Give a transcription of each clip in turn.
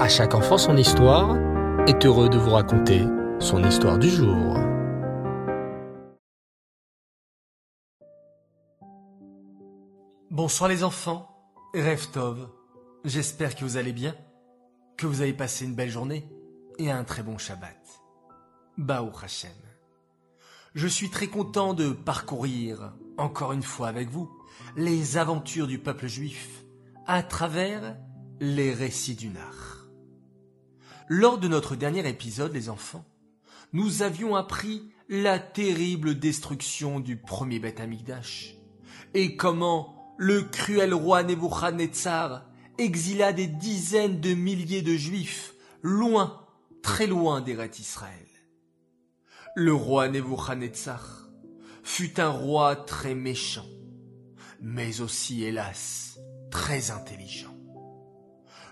À chaque enfant son histoire est heureux de vous raconter son histoire du jour. Bonsoir les enfants, Rêve Tov. J'espère que vous allez bien, que vous avez passé une belle journée et un très bon Shabbat. Baou Hashem. Je suis très content de parcourir, encore une fois avec vous, les aventures du peuple juif à travers les récits du Nar. Lors de notre dernier épisode, les enfants, nous avions appris la terrible destruction du premier Beth Amikdash et comment le cruel roi Nebuchadnezzar exila des dizaines de milliers de juifs loin, très loin d'Eret Israël. Le roi Nebuchadnezzar fut un roi très méchant, mais aussi, hélas, très intelligent.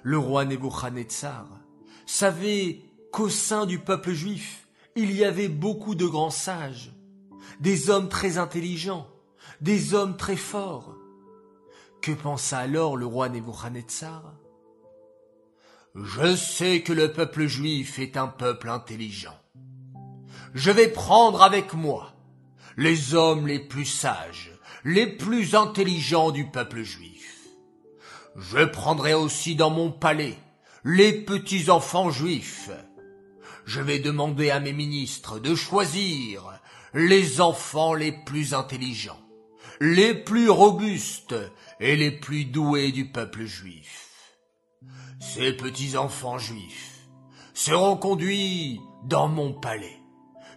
Le roi Nebuchadnezzar savait qu'au sein du peuple juif, il y avait beaucoup de grands sages, des hommes très intelligents, des hommes très forts. Que pensa alors le roi Nebuchadnezzar? Je sais que le peuple juif est un peuple intelligent je vais prendre avec moi les hommes les plus sages, les plus intelligents du peuple juif. Je prendrai aussi dans mon palais les petits enfants juifs. Je vais demander à mes ministres de choisir les enfants les plus intelligents, les plus robustes et les plus doués du peuple juif. Ces petits enfants juifs seront conduits dans mon palais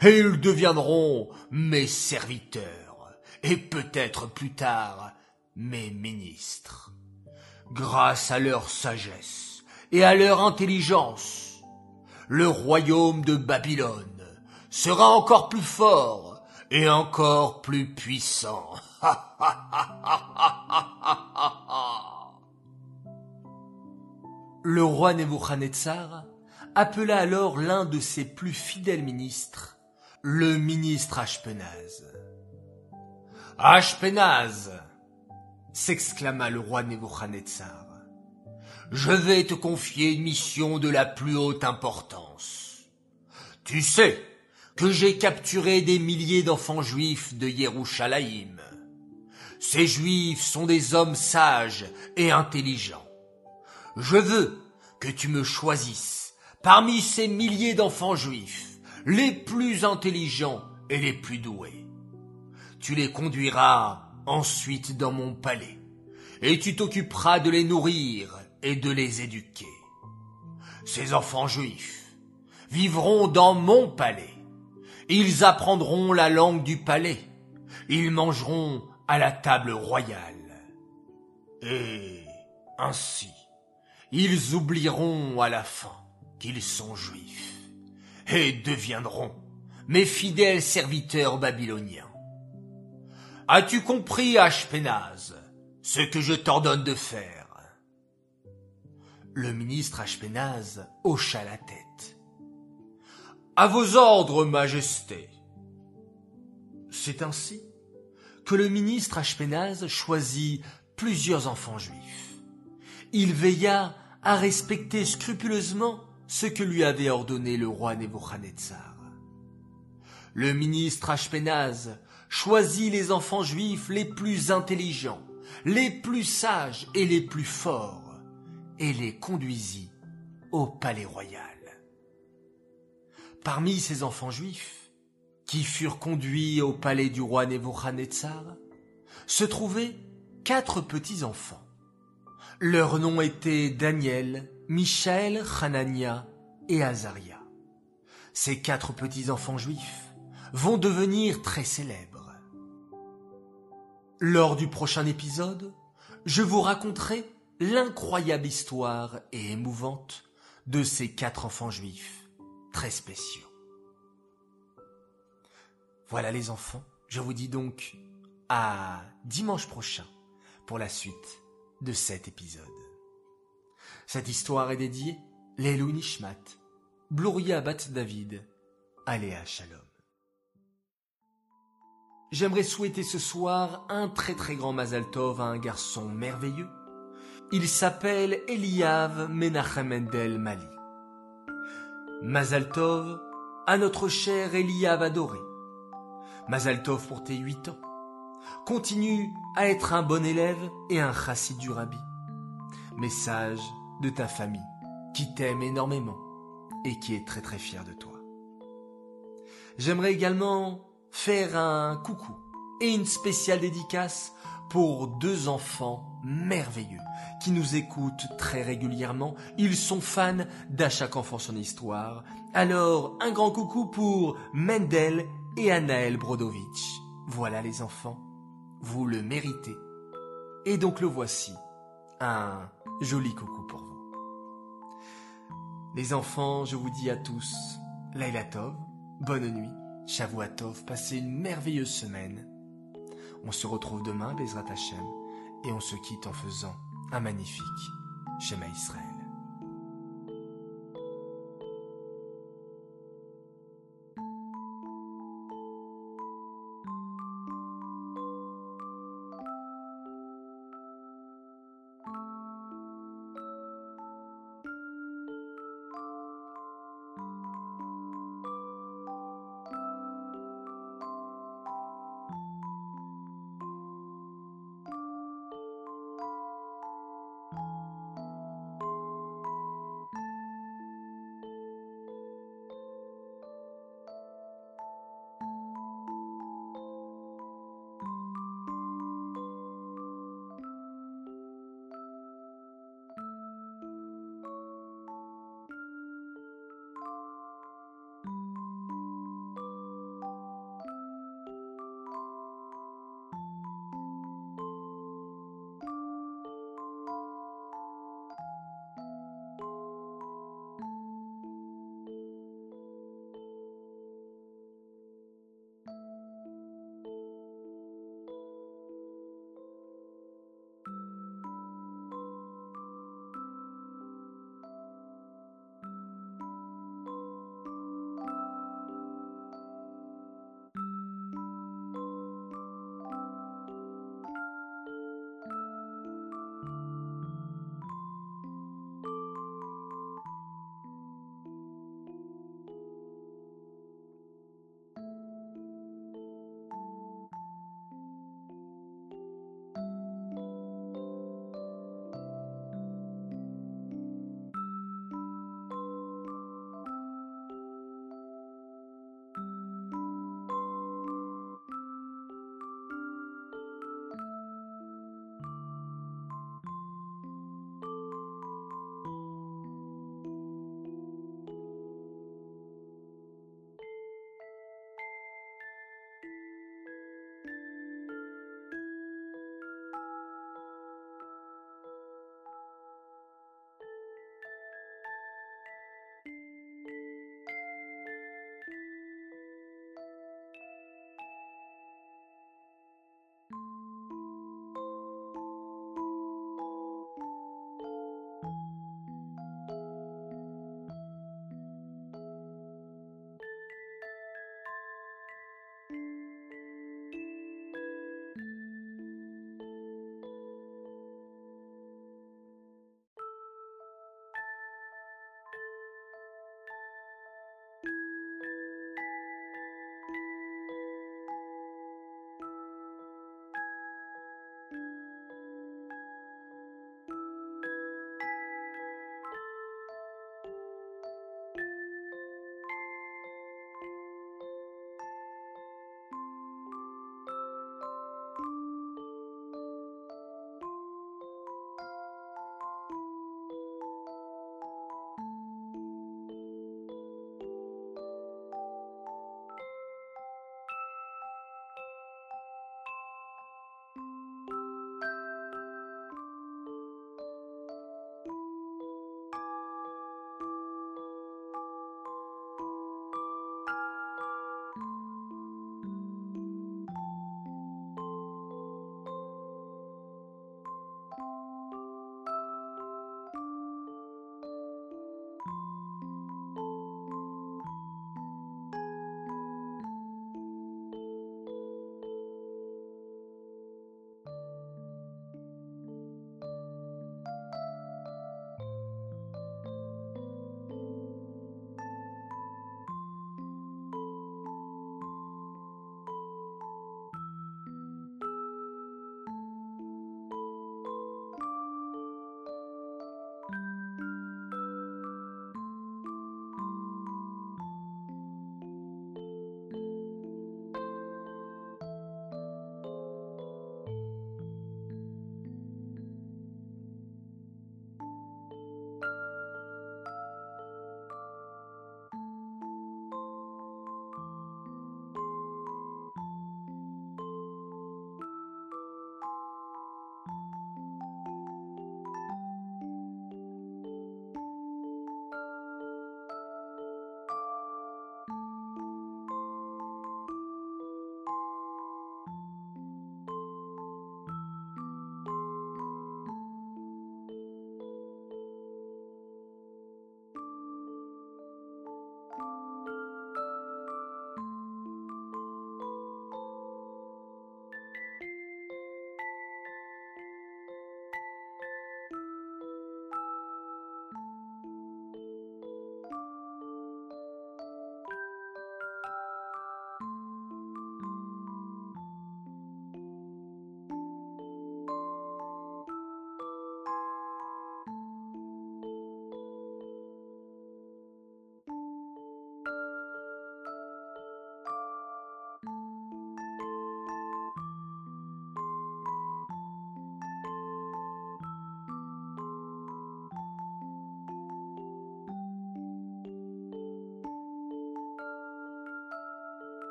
et ils deviendront mes serviteurs, et peut-être plus tard mes ministres. Grâce à leur sagesse et à leur intelligence, le royaume de Babylone sera encore plus fort et encore plus puissant. le roi Nebuchadnezzar appela alors l'un de ses plus fidèles ministres le ministre Ashpenaz. Ashpenaz s'exclama le roi Nebuchadnezzar. Je vais te confier une mission de la plus haute importance. Tu sais que j'ai capturé des milliers d'enfants juifs de Yerushalayim. Ces juifs sont des hommes sages et intelligents. Je veux que tu me choisisses parmi ces milliers d'enfants juifs les plus intelligents et les plus doués. Tu les conduiras ensuite dans mon palais, et tu t'occuperas de les nourrir et de les éduquer. Ces enfants juifs vivront dans mon palais. Ils apprendront la langue du palais. Ils mangeront à la table royale. Et ainsi, ils oublieront à la fin qu'ils sont juifs et deviendront mes fidèles serviteurs babyloniens. As-tu compris, Ashpenaz, ce que je t'ordonne de faire? Le ministre Ashpenaz hocha la tête. À vos ordres, Majesté. C'est ainsi que le ministre Ashpenaz choisit plusieurs enfants juifs. Il veilla à respecter scrupuleusement ce que lui avait ordonné le roi Nebuchadnezzar. Le ministre Ashpenaz choisit les enfants juifs les plus intelligents, les plus sages et les plus forts, et les conduisit au palais royal. Parmi ces enfants juifs, qui furent conduits au palais du roi Nebuchadnezzar, se trouvaient quatre petits enfants. Leurs noms étaient Daniel, Michaël, Hanania et Azaria. Ces quatre petits-enfants juifs vont devenir très célèbres. Lors du prochain épisode, je vous raconterai l'incroyable histoire et émouvante de ces quatre enfants juifs très spéciaux. Voilà les enfants, je vous dis donc à dimanche prochain pour la suite de cet épisode. Cette histoire est dédiée Lelou Nishmat, Bluria Bat David, Aléa Shalom. J'aimerais souhaiter ce soir un très très grand Mazal Tov à un garçon merveilleux Il s'appelle Eliav Menachem Mendel Mali. Mazaltov à notre cher Eliav adoré. Mazaltov pour tes huit ans. Continue à être un bon élève et un chassid du rabbi. Message de ta famille qui t'aime énormément et qui est très très fière de toi. J'aimerais également faire un coucou et une spéciale dédicace pour deux enfants merveilleux qui nous écoutent très régulièrement. Ils sont fans d'À chaque enfant son histoire. Alors, un grand coucou pour Mendel et Anaël Brodovitch. Voilà les enfants, vous le méritez. Et donc le voici, un joli coucou pour vous. Les enfants, je vous dis à tous, Laila Tov, bonne nuit, Shavuatov, passez une merveilleuse semaine. On se retrouve demain, Bezrat Hashem, et on se quitte en faisant un magnifique Shema Israël.